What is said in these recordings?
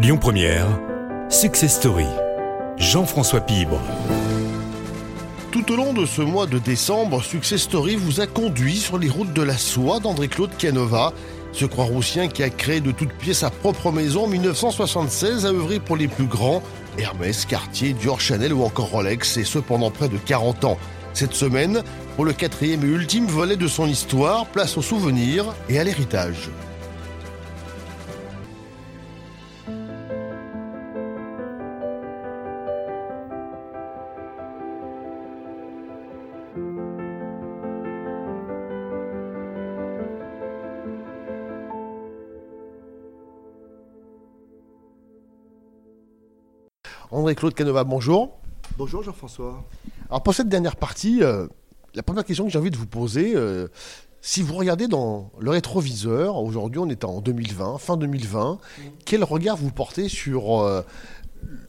Lyon Première, Success Story. Jean-François Pibre. Tout au long de ce mois de décembre, Success Story vous a conduit sur les routes de la soie d'André-Claude Canova, ce Croix-Roussien qui a créé de toutes pièces sa propre maison en 1976, a œuvré pour les plus grands, Hermès, Cartier, Dior, Chanel ou encore Rolex, et ce pendant près de 40 ans. Cette semaine, pour le quatrième et ultime volet de son histoire, place aux souvenirs et à l'héritage. André-Claude Canova, bonjour. Bonjour Jean-François. Alors pour cette dernière partie, euh, la première question que j'ai envie de vous poser, euh, si vous regardez dans le rétroviseur, aujourd'hui on est en 2020, fin 2020, quel regard vous portez sur euh,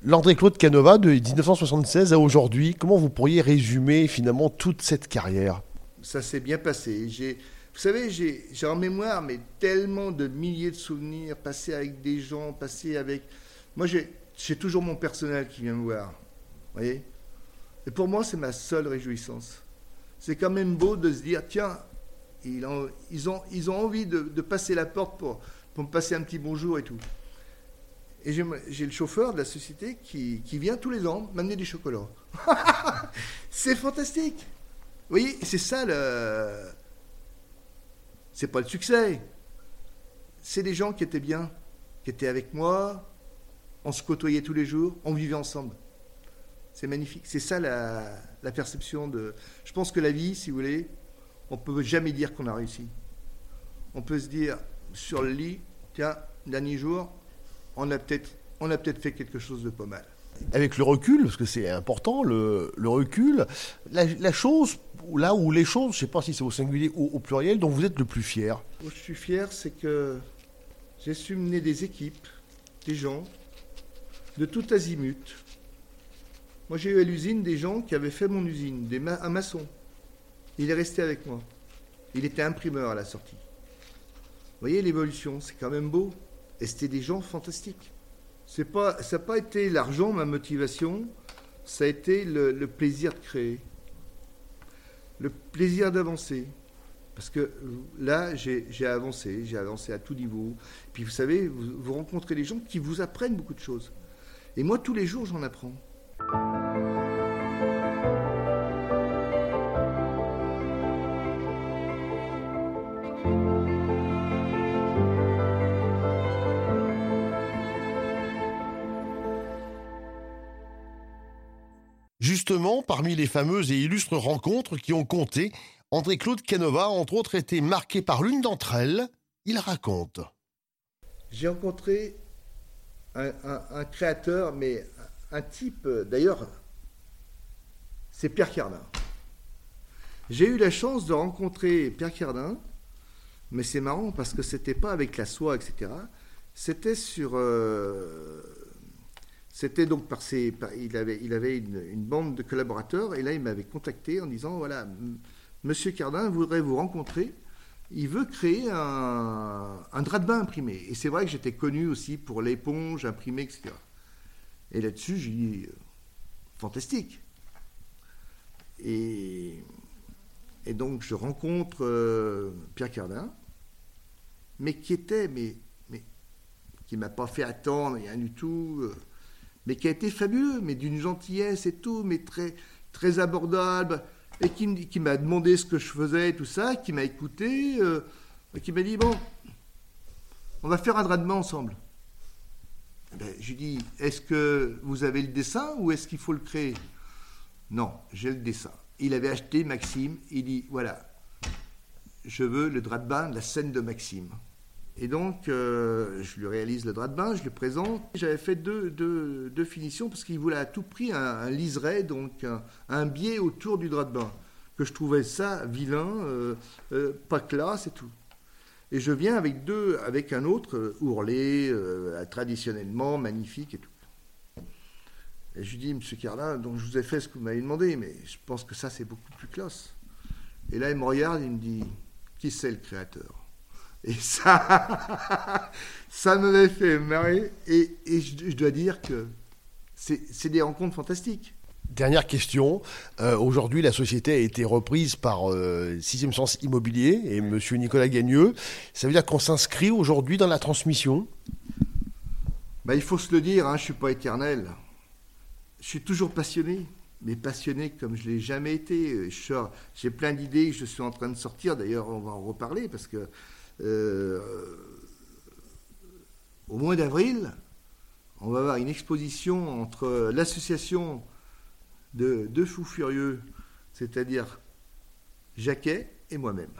l'André-Claude Canova de 1976 à aujourd'hui? Comment vous pourriez résumer finalement toute cette carrière? Ça s'est bien passé. J'ai, vous savez, j'ai, j'ai en mémoire mais tellement de milliers de souvenirs passés avec des gens, passés avec... Moi j'ai j'ai toujours mon personnel qui vient me voir. Voyez Et pour moi, c'est ma seule réjouissance. C'est quand même beau de se dire, tiens, ils ont, ils ont, ils ont envie de, passer la porte pour, pour me passer un petit bonjour et tout. Et j'ai le chauffeur de la société qui, qui vient tous les ans m'amener du chocolat. c'est fantastique. Vous voyez, c'est ça le. C'est pas le succès. C'est des gens qui étaient bien, qui étaient avec moi, on se côtoyait tous les jours, on vivait ensemble. C'est magnifique. C'est ça la, perception de. Je pense que la vie, si vous voulez, on ne peut jamais dire qu'on a réussi. On peut se dire sur le lit, tiens, dernier jour, on a peut-être on a peut-être fait quelque chose de pas mal. Avec le recul, parce que c'est important, le, recul, la, chose, là où les choses, je ne sais pas si c'est au singulier ou au pluriel, dont vous êtes le plus fier. je suis fier, c'est que j'ai su mener des équipes, des gens, de tout azimut. Moi, j'ai eu à l'usine des gens qui avaient fait mon usine, des un maçon. Il est resté avec moi. Il était imprimeur à la sortie. Vous voyez l'évolution, c'est quand même beau. Et c'était des gens fantastiques. C'est pas, ça n'a pas été l'argent, ma motivation, ça a été le, plaisir de créer, le plaisir d'avancer. Parce que là, j'ai avancé, j'ai avancé à tout niveau. Puis vous savez, vous rencontrez des gens qui vous apprennent beaucoup de choses. Et moi, tous les jours, j'en apprends. Justement, parmi les fameuses et illustres rencontres qui ont compté, André-Claude Canova, entre autres, était marqué par l'une d'entre elles. Il raconte. J'ai rencontré un, créateur, mais un type, d'ailleurs, c'est Pierre Cardin. J'ai eu la chance de rencontrer Pierre Cardin, mais c'est marrant parce que c'était pas avec la soie, etc. C'était sur. Euh, c'était donc par ses. il avait, une, bande de collaborateurs et là il m'avait contacté en disant voilà, Monsieur Cardin voudrait vous rencontrer il veut créer un, drap de bain imprimé. Et c'est vrai que j'étais connu aussi pour l'éponge imprimée, etc. Et là-dessus, j'ai dit, euh, fantastique. Et, donc, je rencontre euh, Pierre Cardin, mais qui était, mais, qui m'a pas fait attendre, rien du tout, euh, mais qui a été fabuleux, mais d'une gentillesse et tout, mais très, très abordable et qui, m'a demandé ce que je faisais tout ça, qui m'a écouté, euh, et qui m'a dit Bon, on va faire un drap ensemble. Eh ben, je lui dis Est-ce que vous avez le dessin ou est-ce qu'il faut le créer? Non, j'ai le dessin. Il avait acheté Maxime, il dit Voilà, je veux le drap de bain de la scène de Maxime. Et donc, euh, je lui réalise le drap de bain, je lui présente. J'avais fait deux, deux, finitions parce qu'il voulait à tout prix un, liseré, donc un, biais autour du drap de bain. Que je trouvais ça vilain, euh, euh, pas classe et tout. Et je viens avec deux, avec un autre, ourlé, traditionnellement, magnifique et tout. Et je lui dis, Monsieur Carlin, donc je vous ai fait ce que vous m'avez demandé, mais je pense que ça, c'est beaucoup plus classe. Et là, il me regarde, il me dit, qui c'est le créateur? Et ça, ça m'avait fait marrer. Et, je, dois dire que c'est des rencontres fantastiques. Dernière question. Euh, aujourd'hui, la société a été reprise par euh, Sixième Sens Immobilier et Monsieur Nicolas Gagneux. Ça veut dire qu'on s'inscrit aujourd'hui dans la transmission? Bah, Il faut se le dire, hein, je ne suis pas éternel. Je suis toujours passionné, mais passionné comme je ne l'ai jamais été. J'ai plein d'idées que je suis en train de sortir. D'ailleurs, on va en reparler parce que au mois d'avril, on va avoir une exposition entre l'association de deux fous furieux, c'est-à-dire Jacquet et moi-même,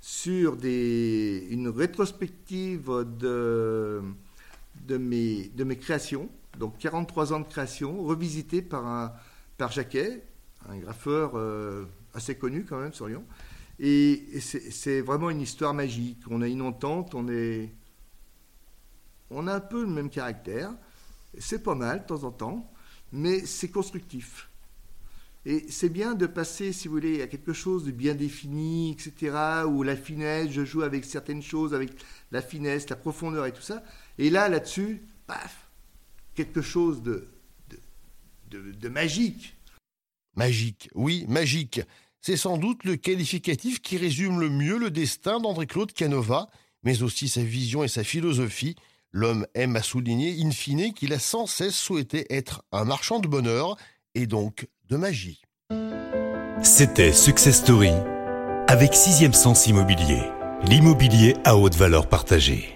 sur des, une rétrospective de, mes, créations, donc 43 ans de création, revisité par, un, par Jacquet, un graffeur euh, assez connu quand même sur Lyon. Et, c'est vraiment une histoire magique. On a une entente, on est. On a un peu le même caractère. C'est pas mal de temps en temps, mais c'est constructif. Et c'est bien de passer, si vous voulez, à quelque chose de bien défini, etc., où la finesse, je joue avec certaines choses, avec la finesse, la profondeur et tout ça. Et là, là-dessus, paf, quelque chose de, de, de magique. Magique, oui, magique. C'est sans doute le qualificatif qui résume le mieux le destin d'André-Claude Canova, mais aussi sa vision et sa philosophie. L'homme aime à souligner, in fine, qu'il a sans cesse souhaité être un marchand de bonheur et donc de magie. C'était Success Story avec Sixième Sens Immobilier, l'immobilier à haute valeur partagée.